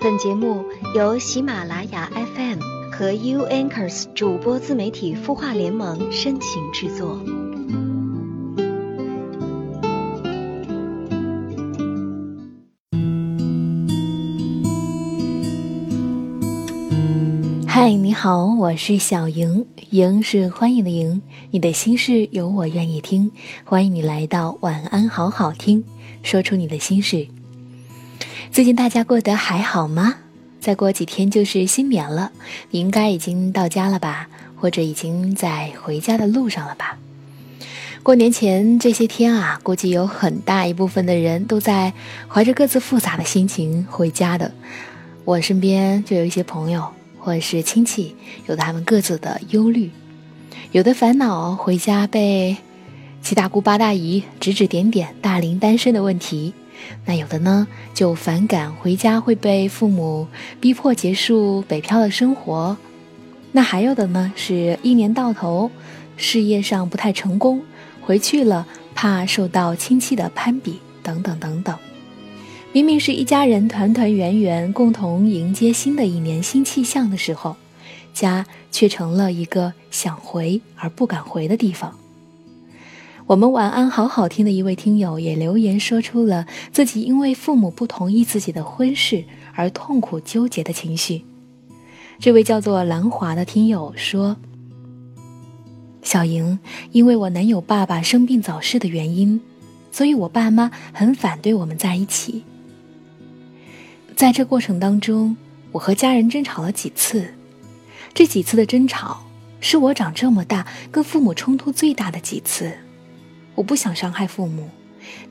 本节目由喜马拉雅 FM 和 U Anchors 主播自媒体孵化联盟深情制作。嗨，你好，我是小莹，莹是欢迎的莹。你的心事有我愿意听，欢迎你来到晚安好好听，说出你的心事。最近大家过得还好吗？再过几天就是新年了，你应该已经到家了吧，或者已经在回家的路上了吧？过年前这些天啊，估计有很大一部分的人都在怀着各自复杂的心情回家的。我身边就有一些朋友或者是亲戚，有他们各自的忧虑，有的烦恼回家被七大姑八大姨指指点点大龄单身的问题。那有的呢，就反感回家会被父母逼迫结束北漂的生活；那还有的呢，是一年到头事业上不太成功，回去了怕受到亲戚的攀比等等等等。明明是一家人团团圆圆，共同迎接新的一年新气象的时候，家却成了一个想回而不敢回的地方。我们晚安好好听的一位听友也留言说出了自己因为父母不同意自己的婚事而痛苦纠结的情绪。这位叫做兰华的听友说：“小莹，因为我男友爸爸生病早逝的原因，所以我爸妈很反对我们在一起。在这过程当中，我和家人争吵了几次，这几次的争吵是我长这么大跟父母冲突最大的几次。”我不想伤害父母，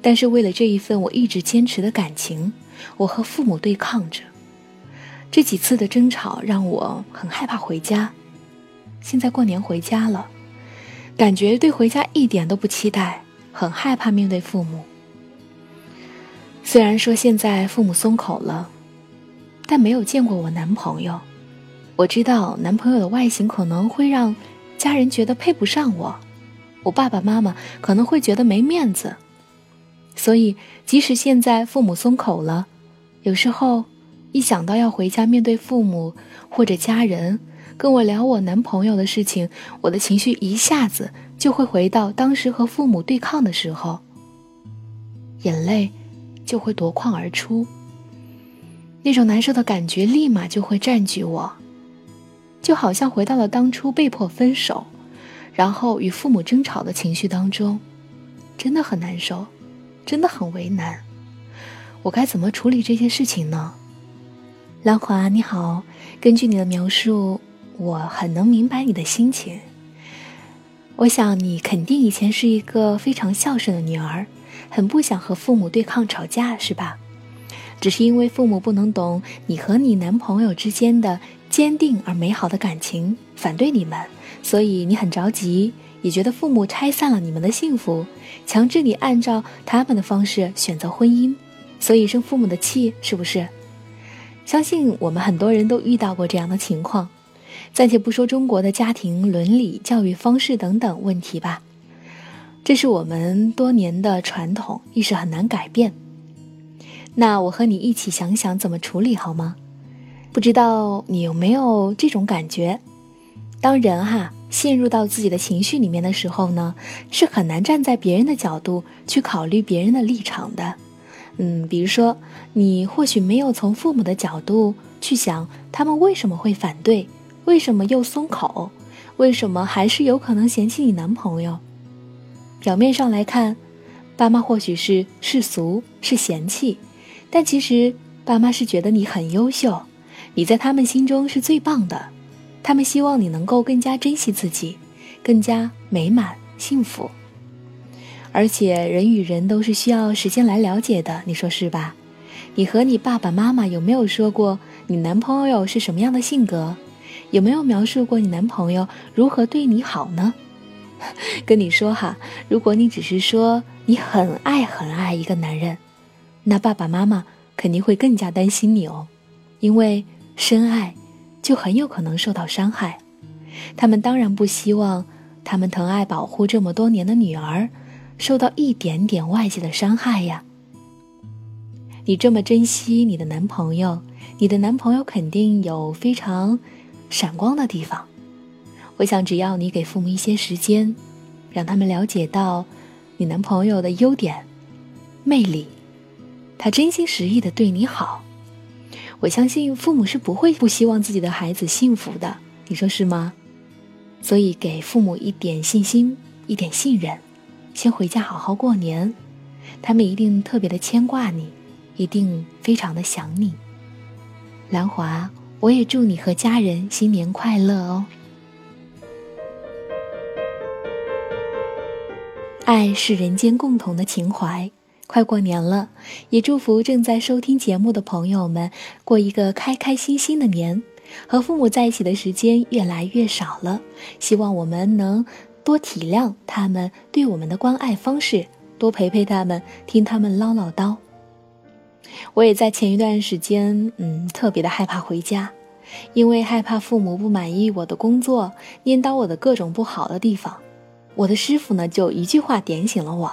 但是为了这一份我一直坚持的感情，我和父母对抗着。这几次的争吵让我很害怕回家。现在过年回家了，感觉对回家一点都不期待，很害怕面对父母。虽然说现在父母松口了，但没有见过我男朋友。我知道男朋友的外形可能会让家人觉得配不上我。我爸爸妈妈可能会觉得没面子，所以即使现在父母松口了，有时候一想到要回家面对父母或者家人跟我聊我男朋友的事情，我的情绪一下子就会回到当时和父母对抗的时候，眼泪就会夺眶而出，那种难受的感觉立马就会占据我，就好像回到了当初被迫分手。然后与父母争吵的情绪当中，真的很难受，真的很为难。我该怎么处理这件事情呢？兰华你好，根据你的描述，我很能明白你的心情。我想你肯定以前是一个非常孝顺的女儿，很不想和父母对抗吵架，是吧？只是因为父母不能懂你和你男朋友之间的坚定而美好的感情，反对你们。所以你很着急，也觉得父母拆散了你们的幸福，强制你按照他们的方式选择婚姻，所以生父母的气，是不是？相信我们很多人都遇到过这样的情况。暂且不说中国的家庭伦理、教育方式等等问题吧，这是我们多年的传统，亦是很难改变。那我和你一起想想怎么处理好吗？不知道你有没有这种感觉？当人哈。陷入到自己的情绪里面的时候呢，是很难站在别人的角度去考虑别人的立场的。嗯，比如说，你或许没有从父母的角度去想他们为什么会反对，为什么又松口，为什么还是有可能嫌弃你男朋友。表面上来看，爸妈或许是世俗，是嫌弃，但其实爸妈是觉得你很优秀，你在他们心中是最棒的。他们希望你能够更加珍惜自己，更加美满幸福。而且人与人都是需要时间来了解的，你说是吧？你和你爸爸妈妈有没有说过你男朋友是什么样的性格？有没有描述过你男朋友如何对你好呢？跟你说哈，如果你只是说你很爱很爱一个男人，那爸爸妈妈肯定会更加担心你哦，因为深爱。就很有可能受到伤害，他们当然不希望他们疼爱保护这么多年的女儿受到一点点外界的伤害呀。你这么珍惜你的男朋友，你的男朋友肯定有非常闪光的地方。我想，只要你给父母一些时间，让他们了解到你男朋友的优点、魅力，他真心实意的对你好，我相信父母是不会不希望自己的孩子幸福的。你说是吗？所以，给父母一点信心，一点信任，先回家好好过年，他们一定特别的牵挂你，一定非常的想你。兰华，我也祝你和家人新年快乐哦。爱是人间共同的情怀，快过年了，也祝福正在收听节目的朋友们过一个开开心心的年，和父母在一起的时间越来越少了，希望我们能多体谅他们对我们的关爱方式，多陪陪他们，听他们唠唠叨。我也在前一段时间，嗯，特别的害怕回家，因为害怕父母不满意我的工作，念叨我的各种不好的地方。我的师傅呢，就一句话点醒了我。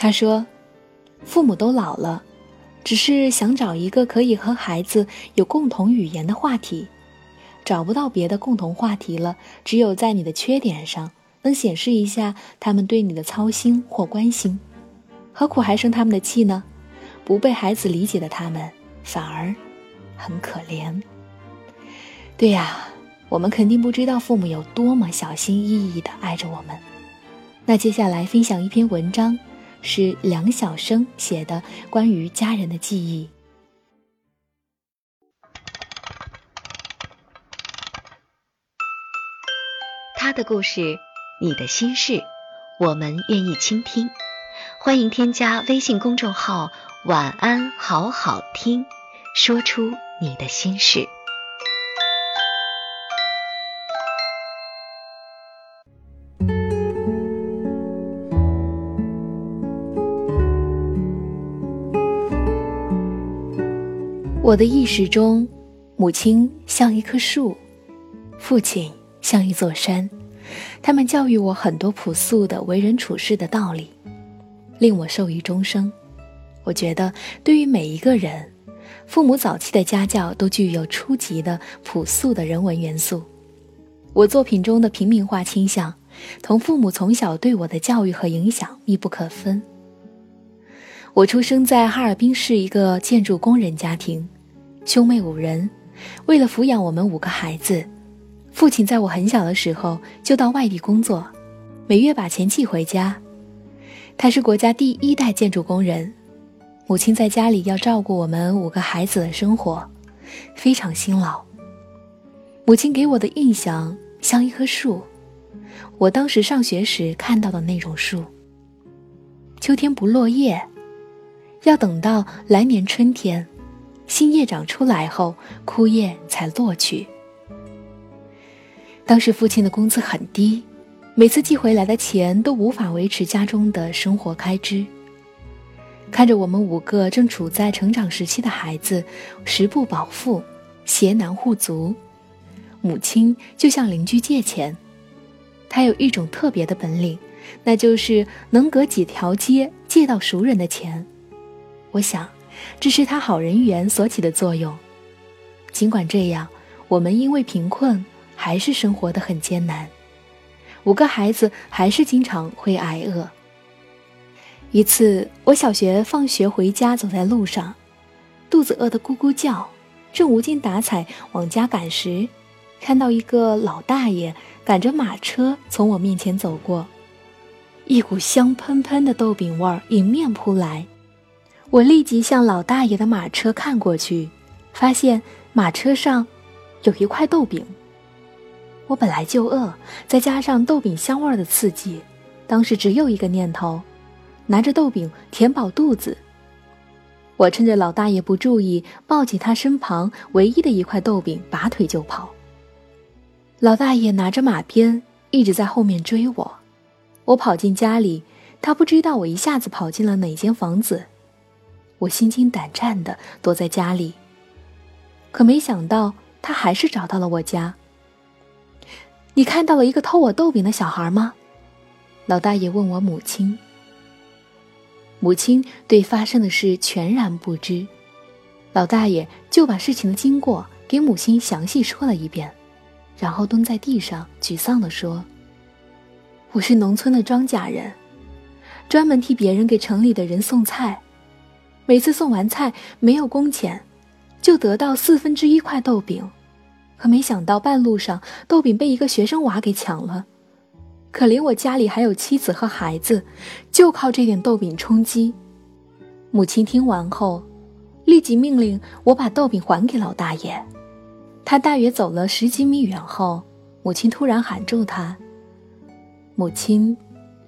他说：“父母都老了，只是想找一个可以和孩子有共同语言的话题，找不到别的共同话题了，只有在你的缺点上能显示一下他们对你的操心或关心。何苦还生他们的气呢？不被孩子理解的他们，反而很可怜。对呀。”我们肯定不知道父母有多么小心翼翼地爱着我们。那接下来分享一篇文章，是梁晓声写的关于家人的记忆。他的故事，你的心事，我们愿意倾听。欢迎添加微信公众号“晚安好好听”，说出你的心事。我的意识中，母亲像一棵树，父亲像一座山。他们教育我很多朴素的为人处事的道理，令我受益终生。我觉得，对于每一个人，父母早期的家教都具有初级的朴素的人文元素。我作品中的平民化倾向，同父母从小对我的教育和影响密不可分。我出生在哈尔滨市一个建筑工人家庭。兄妹五人，为了抚养我们五个孩子，父亲在我很小的时候就到外地工作，每月把钱寄回家。他是国家第一代建筑工人，母亲在家里要照顾我们五个孩子的生活，非常辛劳。母亲给我的印象像一棵树，我当时上学时看到的那种树。秋天不落叶，要等到来年春天。新叶长出来后，枯叶才落去。当时父亲的工资很低，每次寄回来的钱都无法维持家中的生活开支。看着我们五个正处在成长时期的孩子，食不饱腹，鞋难护足，母亲就向邻居借钱。她有一种特别的本领，那就是能隔几条街借到熟人的钱。我想。这是他好人缘所起的作用。尽管这样，我们因为贫困，还是生活的很艰难。五个孩子还是经常会挨饿。一次，我小学放学回家，走在路上，肚子饿得咕咕叫，正无精打采往家赶时，看到一个老大爷赶着马车从我面前走过，一股香喷喷的豆饼味儿迎面扑来。我立即向老大爷的马车看过去，发现马车上有一块豆饼。我本来就饿，再加上豆饼香味的刺激，当时只有一个念头：拿着豆饼填饱肚子。我趁着老大爷不注意，抱起他身旁唯一的一块豆饼，拔腿就跑。老大爷拿着马鞭一直在后面追我。我跑进家里，他不知道我一下子跑进了哪间房子。我心惊胆战地躲在家里，可没想到他还是找到了我家。你看到了一个偷我豆饼的小孩吗？老大爷问我母亲。母亲对发生的事全然不知。老大爷就把事情的经过给母亲详细说了一遍，然后蹲在地上沮丧地说：“我是农村的庄稼人，专门替别人给城里的人送菜，每次送完菜没有工钱，就得到四分之一块豆饼。可没想到半路上豆饼被一个学生娃给抢了。”可怜我家里还有妻子和孩子，就靠这点豆饼充饥。母亲听完后，立即命令我把豆饼还给老大爷。他大约走了十几米远后，母亲突然喊住他。母亲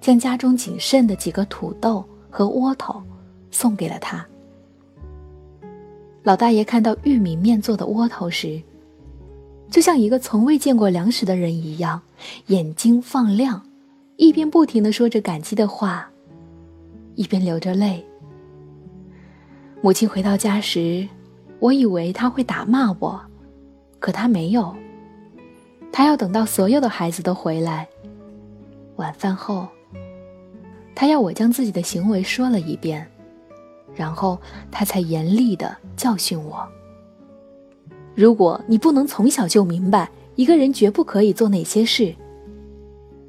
将家中仅剩的几个土豆和窝头送给了他。老大爷看到玉米面做的窝头时，就像一个从未见过粮食的人一样，眼睛放亮，一边不停的说着感激的话，一边流着泪。母亲回到家时，我以为他会打骂我，可他没有。他要等到所有的孩子都回来。晚饭后，他要我将自己的行为说了一遍，然后他才严厉的教训我。如果你不能从小就明白一个人绝不可以做哪些事，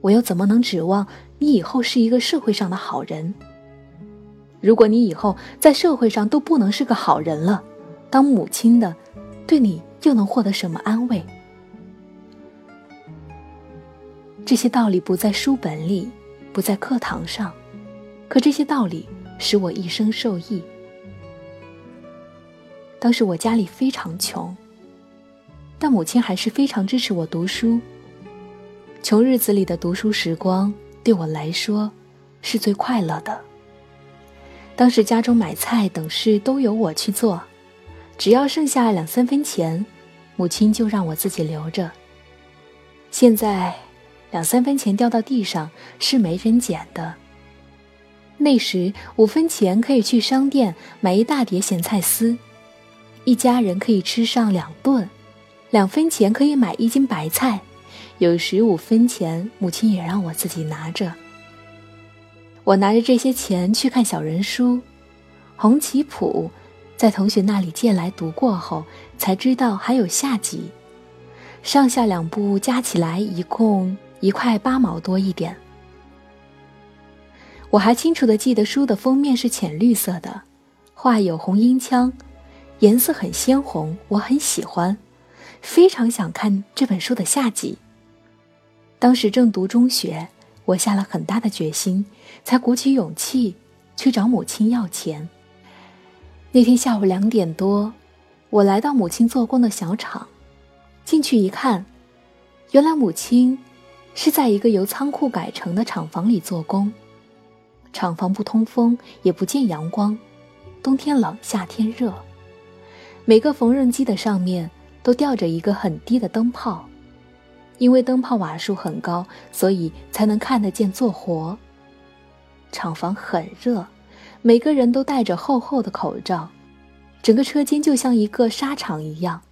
我又怎么能指望你以后是一个社会上的好人？如果你以后在社会上都不能是个好人了，当母亲的，对你又能获得什么安慰？这些道理不在书本里，不在课堂上，可这些道理使我一生受益。当时我家里非常穷。但母亲还是非常支持我读书。穷日子里的读书时光对我来说是最快乐的。当时家中买菜等事都由我去做，只要剩下两三分钱，母亲就让我自己留着。现在，两三分钱掉到地上是没人捡的。那时五分钱可以去商店买一大碟咸菜丝，一家人可以吃上两顿。两分钱可以买一斤白菜，有时五分钱，母亲也让我自己拿着。我拿着这些钱去看小人书，《红旗谱》，在同学那里借来读过后，才知道还有下集，上下两部加起来一共一块八毛多一点。我还清楚的记得书的封面是浅绿色的，画有红缨枪，颜色很鲜红，我很喜欢。非常想看这本书的下集。当时正读中学，我下了很大的决心，才鼓起勇气去找母亲要钱。那天下午两点多，我来到母亲做工的小厂，进去一看，原来母亲是在一个由仓库改成的厂房里做工。厂房不通风，也不见阳光，冬天冷，夏天热。每个缝纫机的上面。都吊着一个很低的灯泡，因为灯泡瓦数很高，所以才能看得见做活。厂房很热，每个人都戴着厚厚的口罩，整个车间就像一个沙场一样，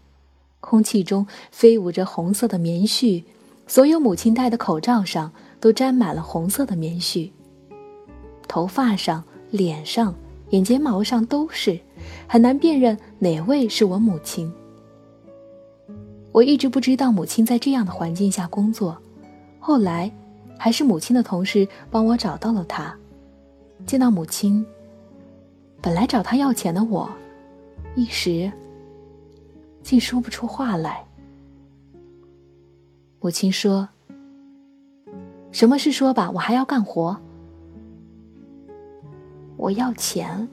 空气中飞舞着红色的棉絮，所有母亲戴的口罩上都沾满了红色的棉絮，头发上、脸上、眼睫毛上都是，很难辨认哪位是我母亲。我一直不知道母亲在这样的环境下工作，后来，还是母亲的同事帮我找到了她。见到母亲，本来找她要钱的我，一时竟说不出话来。母亲说：“什么事说吧，我还要干活。我要钱，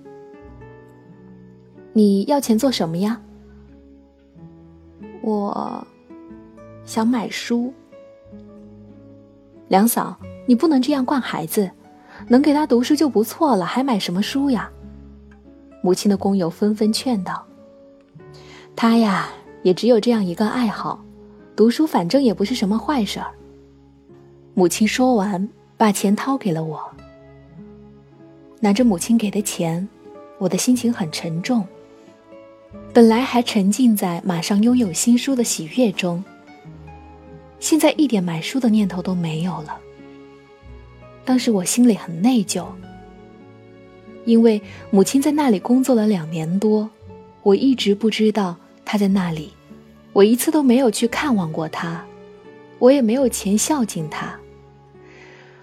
你要钱做什么呀？”我想买书，梁嫂，你不能这样惯孩子，能给他读书就不错了，还买什么书呀？母亲的工友纷纷劝道：“他呀，也只有这样一个爱好，读书反正也不是什么坏事儿。”母亲说完，把钱掏给了我。拿着母亲给的钱，我的心情很沉重。本来还沉浸在马上拥有新书的喜悦中，现在一点买书的念头都没有了。当时我心里很内疚，因为母亲在那里工作了两年多，我一直不知道她在那里，我一次都没有去看望过她，我也没有钱孝敬她。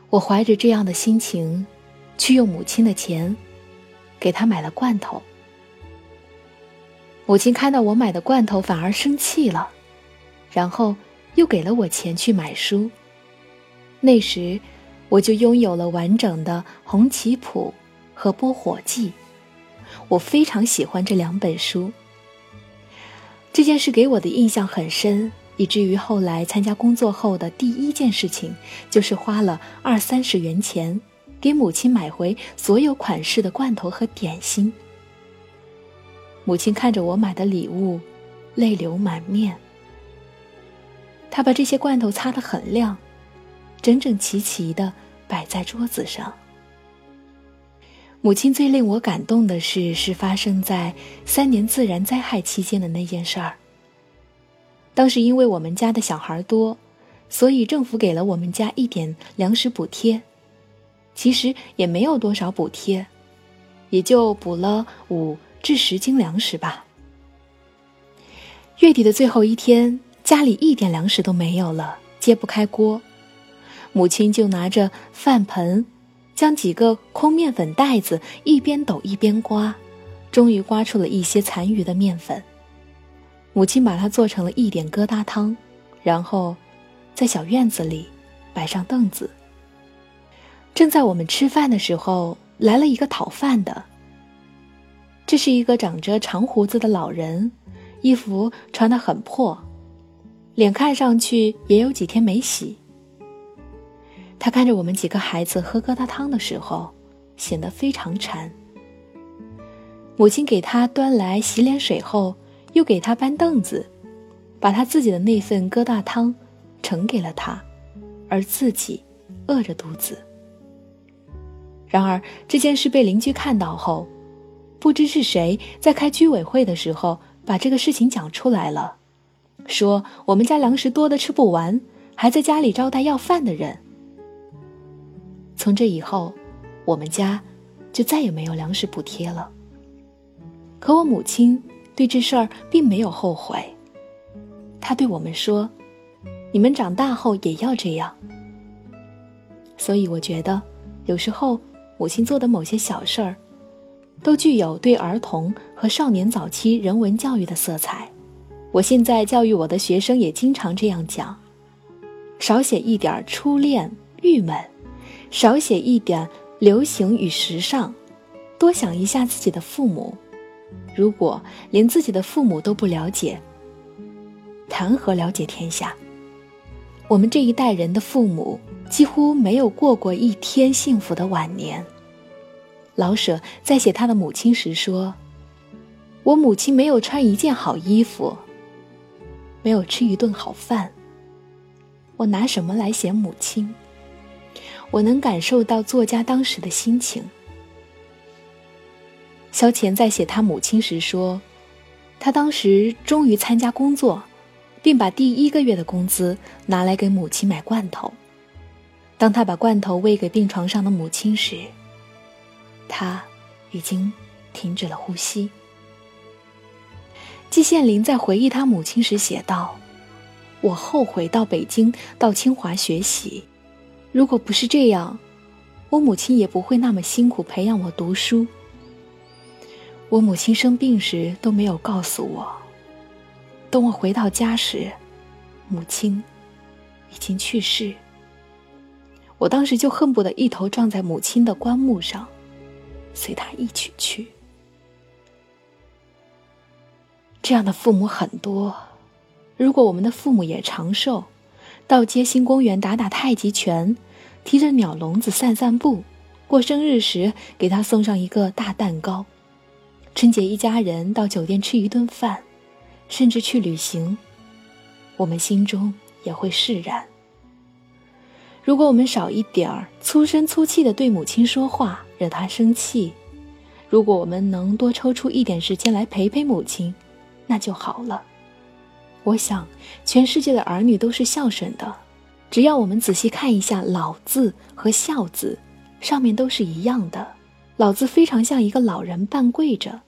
我怀着这样的心情，去用母亲的钱，给他买了罐头。母亲看到我买的罐头，反而生气了，然后又给了我钱去买书。那时，我就拥有了完整的《红旗谱》和《拨火记》，我非常喜欢这两本书。这件事给我的印象很深，以至于后来参加工作后的第一件事情，就是花了二三十元钱，给母亲买回所有款式的罐头和点心。母亲看着我买的礼物，泪流满面。她把这些罐头擦得很亮，整整齐齐的摆在桌子上。母亲最令我感动的事是发生在三年自然灾害期间的那件事儿。当时因为我们家的小孩多，所以政府给了我们家一点粮食补贴，其实也没有多少补贴，也就补了五。至十斤粮食吧。月底的最后一天，家里一点粮食都没有了，揭不开锅。母亲就拿着饭盆，将几个空面粉袋子一边抖一边刮，终于刮出了一些残余的面粉。母亲把它做成了一点疙瘩汤，然后在小院子里摆上凳子。正在我们吃饭的时候，来了一个讨饭的。这是一个长着长胡子的老人，衣服穿得很破，脸看上去也有几天没洗。他看着我们几个孩子喝疙瘩汤的时候，显得非常馋。母亲给他端来洗脸水后，又给他搬凳子，把他自己的那份疙瘩汤盛给了他，而自己饿着肚子。然而这件事被邻居看到后。不知是谁在开居委会的时候把这个事情讲出来了，说我们家粮食多的吃不完，还在家里招待要饭的人。从这以后，我们家就再也没有粮食补贴了。可我母亲对这事儿并没有后悔，她对我们说：“你们长大后也要这样。”所以我觉得，有时候母亲做的某些小事儿。都具有对儿童和少年早期人文教育的色彩。我现在教育我的学生也经常这样讲：少写一点初恋郁闷，少写一点流行与时尚，多想一下自己的父母。如果连自己的父母都不了解，谈何了解天下？我们这一代人的父母几乎没有过过一天幸福的晚年。老舍在写他的母亲时说：“我母亲没有穿一件好衣服，没有吃一顿好饭。我拿什么来写母亲？我能感受到作家当时的心情。”萧乾在写他母亲时说：“他当时终于参加工作，并把第一个月的工资拿来给母亲买罐头。当他把罐头喂给病床上的母亲时。”他已经停止了呼吸。季羡林在回忆他母亲时写道：“我后悔到北京、到清华学习，如果不是这样，我母亲也不会那么辛苦培养我读书。我母亲生病时都没有告诉我，等我回到家时，母亲已经去世。我当时就恨不得一头撞在母亲的棺木上。”随他一起去。这样的父母很多。如果我们的父母也长寿，到街心公园打打太极拳，提着鸟笼子散散步，过生日时给他送上一个大蛋糕，春节一家人到酒店吃一顿饭，甚至去旅行，我们心中也会释然。如果我们少一点儿粗声粗气的对母亲说话，惹她生气；如果我们能多抽出一点时间来陪陪母亲，那就好了。我想，全世界的儿女都是孝顺的，只要我们仔细看一下“老”字和“孝”字，上面都是一样的。“老”字非常像一个老人半跪着，“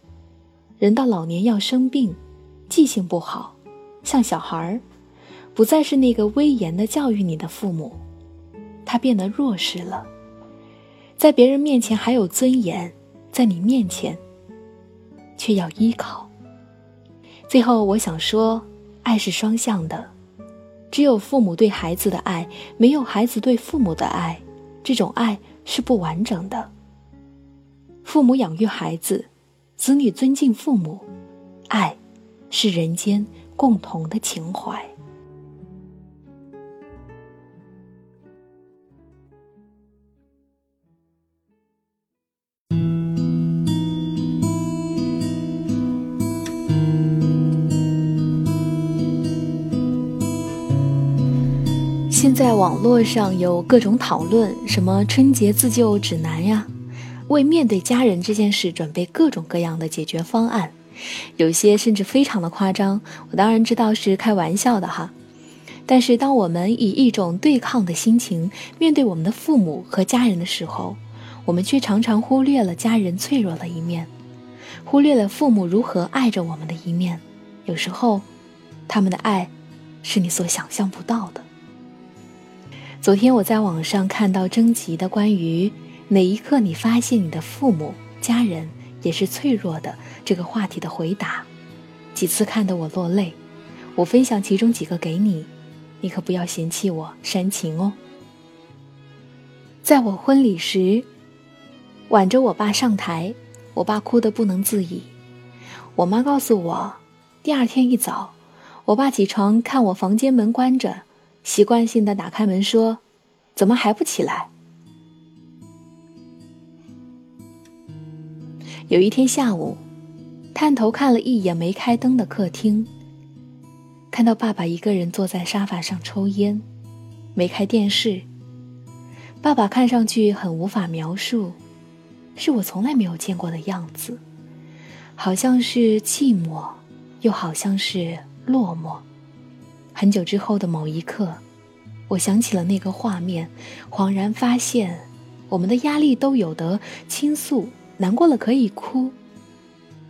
人到老年要生病，记性不好，像小孩儿，不再是那个威严的教育你的父母，他变得弱势了，在别人面前还有尊严，在你面前却要依靠。最后，我想说，爱是双向的，只有父母对孩子的爱，没有孩子对父母的爱，这种爱是不完整的。父母养育孩子，子女尊敬父母，爱是人间共同的情怀。现在网络上有各种讨论，什么春节自救指南呀？为面对家人这件事准备各种各样的解决方案，有些甚至非常的夸张。我当然知道是开玩笑的哈，但是当我们以一种对抗的心情面对我们的父母和家人的时候，我们却常常忽略了家人脆弱的一面，忽略了父母如何爱着我们的一面。有时候，他们的爱是你所想象不到的。昨天我在网上看到征集的关于。哪一刻你发现你的父母、家人也是脆弱的？这个话题的回答，几次看得我落泪。我分享其中几个给你，你可不要嫌弃我煽情哦。在我婚礼时，挽着我爸上台，我爸哭得不能自已。我妈告诉我，第二天一早，我爸起床看我房间门关着，习惯性的打开门说：“怎么还不起来？”有一天下午，探头看了一眼没开灯的客厅，看到爸爸一个人坐在沙发上抽烟，没开电视。爸爸看上去很无法描述，是我从来没有见过的样子，好像是寂寞，又好像是落寞。很久之后的某一刻，我想起了那个画面，恍然发现，我们的压力都有得倾诉。难过了可以哭，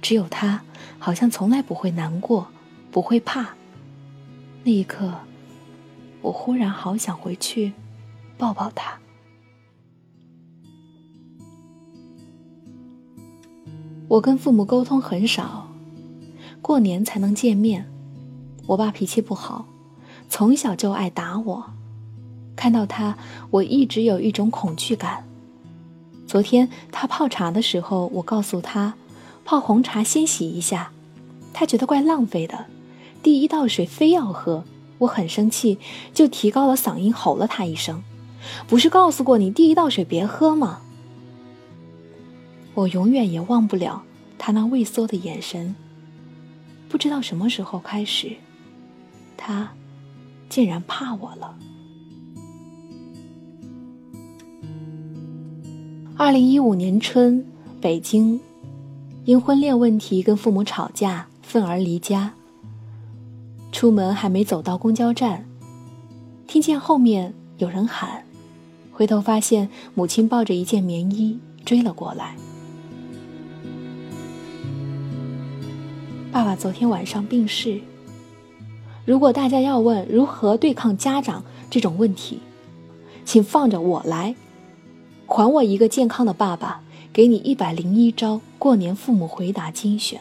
只有他好像从来不会难过，不会怕。那一刻，我忽然好想回去抱抱他。我跟父母沟通很少，过年才能见面。我爸脾气不好，从小就爱打我。看到他，我一直有一种恐惧感。昨天他泡茶的时候，我告诉他，泡红茶先洗一下，他觉得怪浪费的，第一道水非要喝，我很生气，就提高了嗓音吼了他一声：“不是告诉过你第一道水别喝吗？”我永远也忘不了他那畏缩的眼神。不知道什么时候开始，他竟然怕我了。二零一五年春，北京，因婚恋问题跟父母吵架，愤而离家。出门还没走到公交站，听见后面有人喊，回头发现母亲抱着一件棉衣追了过来。爸爸昨天晚上病逝。如果大家要问如何对抗家长这种问题，请放着我来。还我一个健康的爸爸，给你一百零一招过年父母回答精选。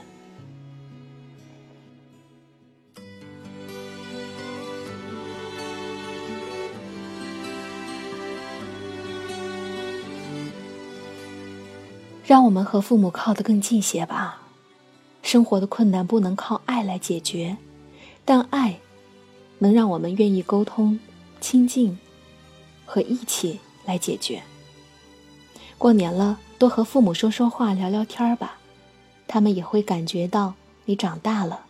让我们和父母靠得更近些吧。生活的困难不能靠爱来解决，但爱能让我们愿意沟通、亲近和一起来解决。过年了，多和父母说说话、聊聊天儿吧，他们也会感觉到你长大了，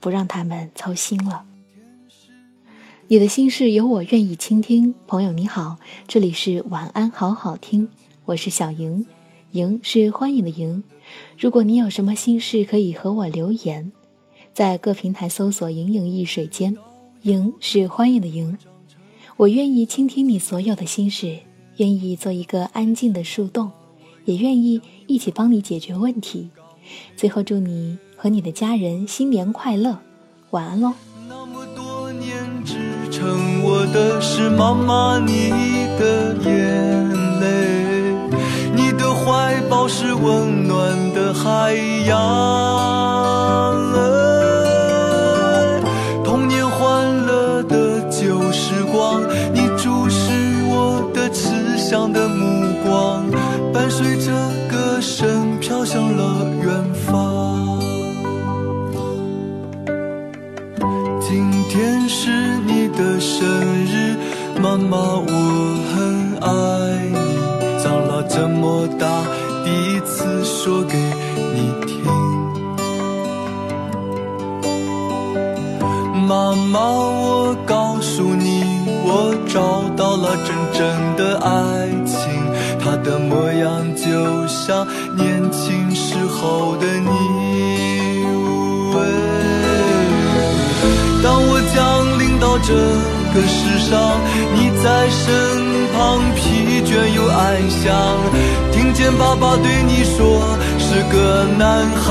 不让他们操心了。你的心事有我愿意倾听，朋友你好，这里是晚安好好听，我是小莹，莹是欢迎的莹。如果你有什么心事，可以和我留言，在各平台搜索“盈盈一水间”，盈是欢迎的盈，我愿意倾听你所有的心事。愿意做一个安静的树洞，也愿意一起帮你解决问题。最后，祝你和你的家人新年快乐，晚安喽。那么多年支撑我的是妈妈你的眼泪，你的怀抱是温暖的海洋。慈祥的目光，伴随着歌声飘向了远方。今天是你的生日，妈妈，我很爱你。长了这么大，第一次说给你听。妈妈，我告诉你，我找到了真正的爱情，它的模样就像年轻时候的你。当我降临到这个世上，你在身旁疲倦又安详，听见爸爸对你说是个男孩。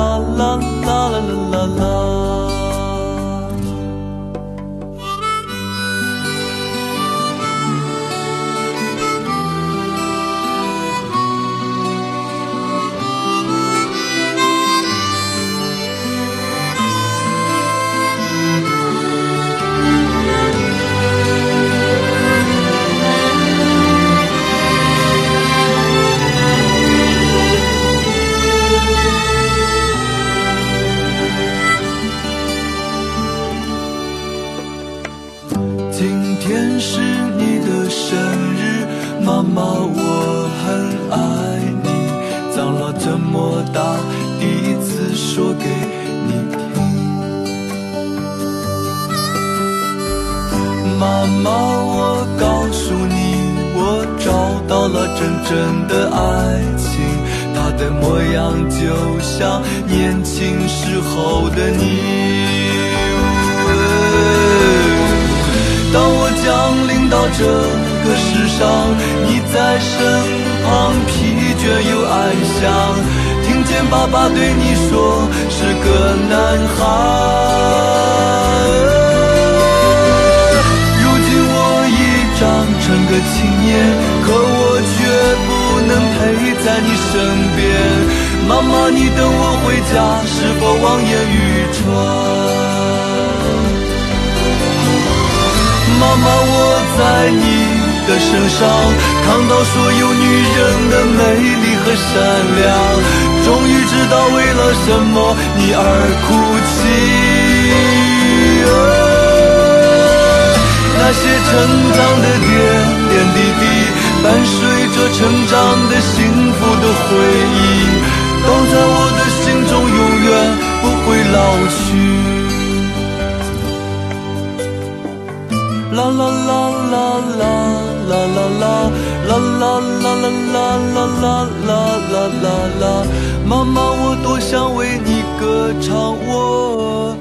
妈，我告诉你，我找到了真正的爱情，它的模样就像年轻时候的你。当我降临到这个世上，你在身旁疲倦又安详，听见爸爸对你说是个男孩。成个青年，可我却不能陪在你身边。妈妈，你等我回家，是否望眼欲穿？妈妈，我在你的身上看到所有女人的美丽和善良，终于知道为了什么你而哭泣。那些成长的点点点滴滴，伴随着成长的幸福的回忆，都在我的心中永远不会老去。啦啦啦啦啦啦啦啦啦啦啦啦啦啦啦啦啦啦，妈妈，我多想为你歌唱，我。